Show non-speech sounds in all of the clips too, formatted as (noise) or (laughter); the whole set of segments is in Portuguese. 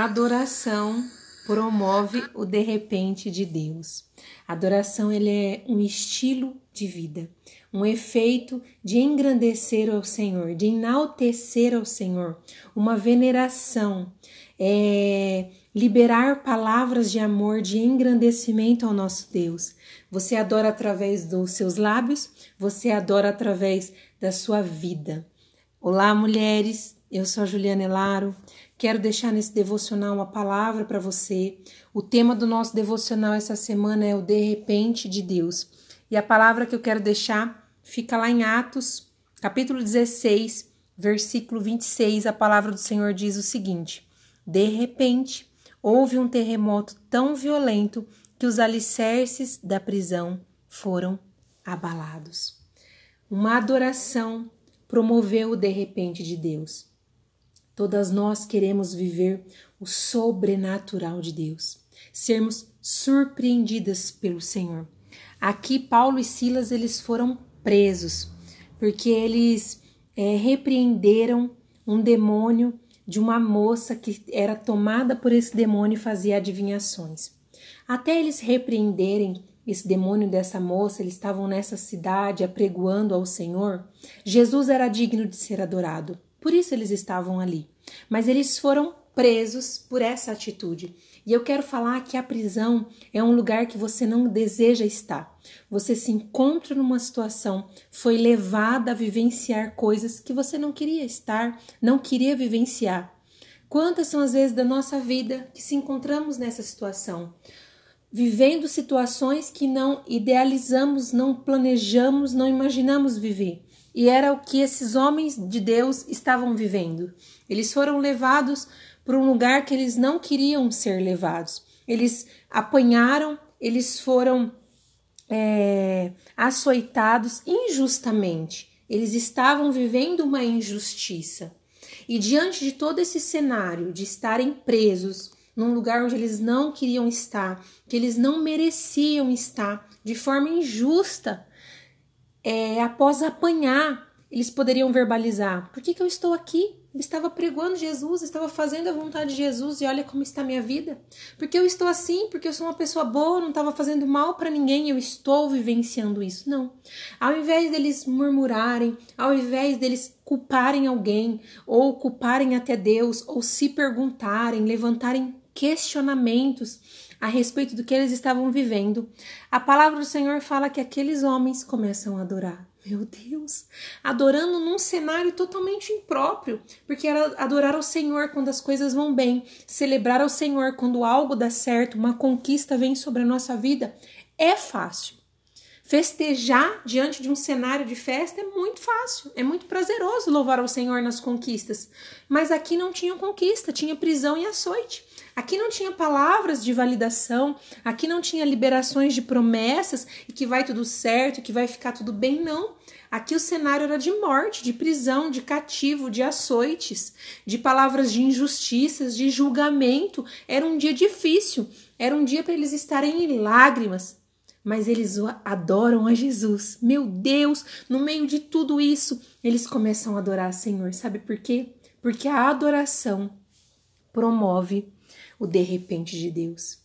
A adoração promove o de repente de Deus. A adoração ele é um estilo de vida, um efeito de engrandecer ao Senhor, de enaltecer ao Senhor, uma veneração, é liberar palavras de amor, de engrandecimento ao nosso Deus. Você adora através dos seus lábios, você adora através da sua vida. Olá, mulheres, eu sou a Juliana Elaro. Quero deixar nesse devocional uma palavra para você. O tema do nosso devocional essa semana é o de repente de Deus. E a palavra que eu quero deixar fica lá em Atos, capítulo 16, versículo 26. A palavra do Senhor diz o seguinte: De repente, houve um terremoto tão violento que os alicerces da prisão foram abalados. Uma adoração promoveu o de repente de Deus. Todas nós queremos viver o sobrenatural de Deus, sermos surpreendidas pelo Senhor. Aqui Paulo e Silas eles foram presos porque eles é, repreenderam um demônio de uma moça que era tomada por esse demônio e fazia adivinhações. Até eles repreenderem esse demônio dessa moça, eles estavam nessa cidade apregoando ao Senhor. Jesus era digno de ser adorado. Por isso eles estavam ali. Mas eles foram presos por essa atitude. E eu quero falar que a prisão é um lugar que você não deseja estar. Você se encontra numa situação, foi levada a vivenciar coisas que você não queria estar, não queria vivenciar. Quantas são as vezes da nossa vida que se encontramos nessa situação? Vivendo situações que não idealizamos, não planejamos, não imaginamos viver. E era o que esses homens de Deus estavam vivendo. Eles foram levados para um lugar que eles não queriam ser levados. Eles apanharam, eles foram é, açoitados injustamente. Eles estavam vivendo uma injustiça. E diante de todo esse cenário de estarem presos num lugar onde eles não queriam estar, que eles não mereciam estar, de forma injusta, é, após apanhar, eles poderiam verbalizar: por que, que eu estou aqui? Eu estava pregando Jesus, estava fazendo a vontade de Jesus e olha como está a minha vida. Porque eu estou assim, porque eu sou uma pessoa boa, não estava fazendo mal para ninguém, eu estou vivenciando isso. Não. Ao invés deles murmurarem, ao invés deles culparem alguém, ou culparem até Deus, ou se perguntarem, levantarem questionamentos a respeito do que eles estavam vivendo, a palavra do Senhor fala que aqueles homens começam a adorar. Meu Deus, adorando num cenário totalmente impróprio, porque era adorar ao Senhor quando as coisas vão bem, celebrar ao Senhor quando algo dá certo, uma conquista vem sobre a nossa vida, é fácil. Festejar diante de um cenário de festa é muito fácil, é muito prazeroso louvar ao Senhor nas conquistas. Mas aqui não tinha conquista, tinha prisão e açoite. Aqui não tinha palavras de validação, aqui não tinha liberações de promessas e que vai tudo certo, que vai ficar tudo bem, não. Aqui o cenário era de morte, de prisão, de cativo, de açoites, de palavras de injustiças, de julgamento. Era um dia difícil, era um dia para eles estarem em lágrimas, mas eles adoram a Jesus. Meu Deus, no meio de tudo isso, eles começam a adorar a Senhor. Sabe por quê? Porque a adoração promove o de repente de Deus.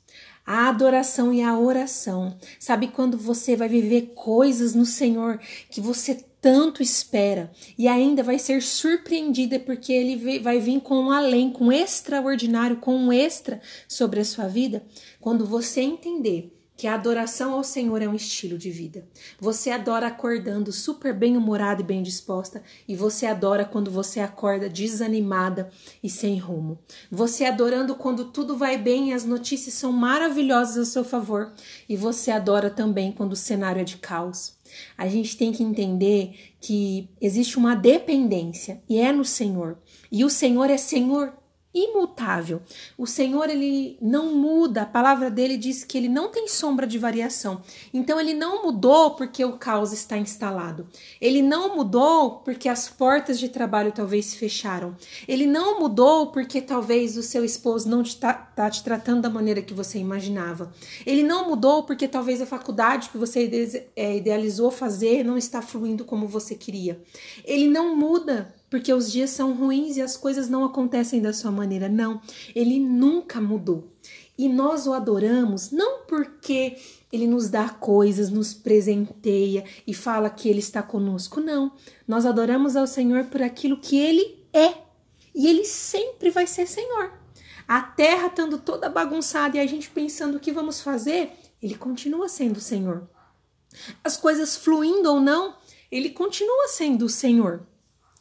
A adoração e a oração. Sabe quando você vai viver coisas no Senhor que você tanto espera e ainda vai ser surpreendida porque ele vai vir com um além, com um extraordinário, com um extra sobre a sua vida? Quando você entender que a adoração ao Senhor é um estilo de vida. Você adora acordando super bem-humorada e bem disposta, e você adora quando você acorda desanimada e sem rumo. Você adorando quando tudo vai bem e as notícias são maravilhosas a seu favor, e você adora também quando o cenário é de caos. A gente tem que entender que existe uma dependência e é no Senhor. E o Senhor é Senhor imutável. O Senhor ele não muda, a palavra dele diz que ele não tem sombra de variação. Então ele não mudou porque o caos está instalado. Ele não mudou porque as portas de trabalho talvez se fecharam. Ele não mudou porque talvez o seu esposo não está tá te tratando da maneira que você imaginava. Ele não mudou porque talvez a faculdade que você é, idealizou fazer não está fluindo como você queria. Ele não muda porque os dias são ruins e as coisas não acontecem da sua maneira. Não, ele nunca mudou. E nós o adoramos não porque ele nos dá coisas, nos presenteia e fala que ele está conosco. Não. Nós adoramos ao Senhor por aquilo que ele é. E ele sempre vai ser Senhor. A terra estando toda bagunçada e a gente pensando o que vamos fazer, ele continua sendo Senhor. As coisas fluindo ou não, ele continua sendo o Senhor.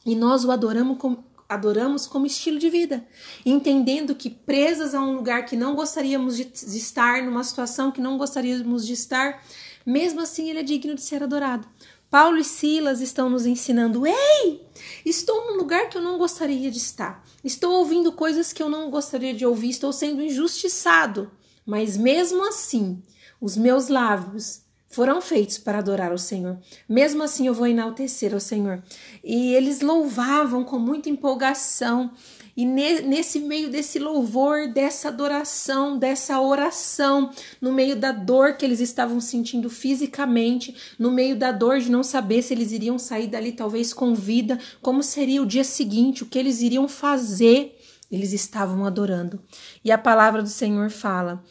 E nós o adoramos como, adoramos como estilo de vida, entendendo que presas a um lugar que não gostaríamos de, estar, numa situação que não gostaríamos de estar, mesmo assim ele é digno de ser adorado. Paulo e Silas estão nos ensinando: ei, estou num lugar que eu não gostaria de estar, estou ouvindo coisas que eu não gostaria de ouvir, estou sendo injustiçado, mas mesmo assim, os meus lábios foram feitos para adorar o Senhor. Mesmo assim, eu vou enaltecer ao Senhor. E eles louvavam com muita empolgação. E nesse meio desse louvor, dessa adoração, dessa oração, no meio da dor que eles estavam sentindo fisicamente, no meio da dor de não saber se eles iriam sair dali talvez com vida, como seria o dia seguinte, o que eles iriam fazer, eles estavam adorando. E a palavra do Senhor fala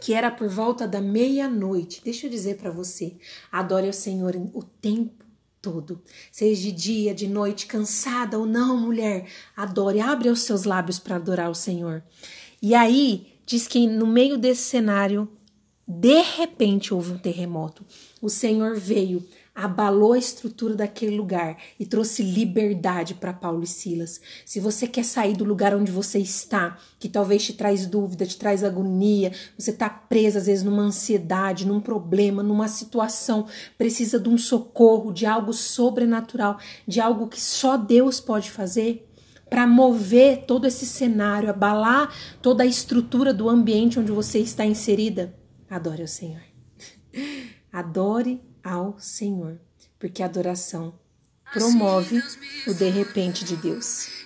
que era por volta da meia-noite. Deixa eu dizer para você, adore ao Senhor o tempo todo, seja de dia, de noite, cansada ou não, mulher, adore, abre os seus lábios para adorar o Senhor. E aí diz que no meio desse cenário, de repente houve um terremoto. O Senhor veio abalou a estrutura daquele lugar e trouxe liberdade para Paulo e Silas. Se você quer sair do lugar onde você está, que talvez te traz dúvida, te traz agonia, você está preso às vezes numa ansiedade, num problema, numa situação, precisa de um socorro, de algo sobrenatural, de algo que só Deus pode fazer para mover todo esse cenário, abalar toda a estrutura do ambiente onde você está inserida. Adore o Senhor. (laughs) Adore ao Senhor, porque a adoração promove o de repente de Deus.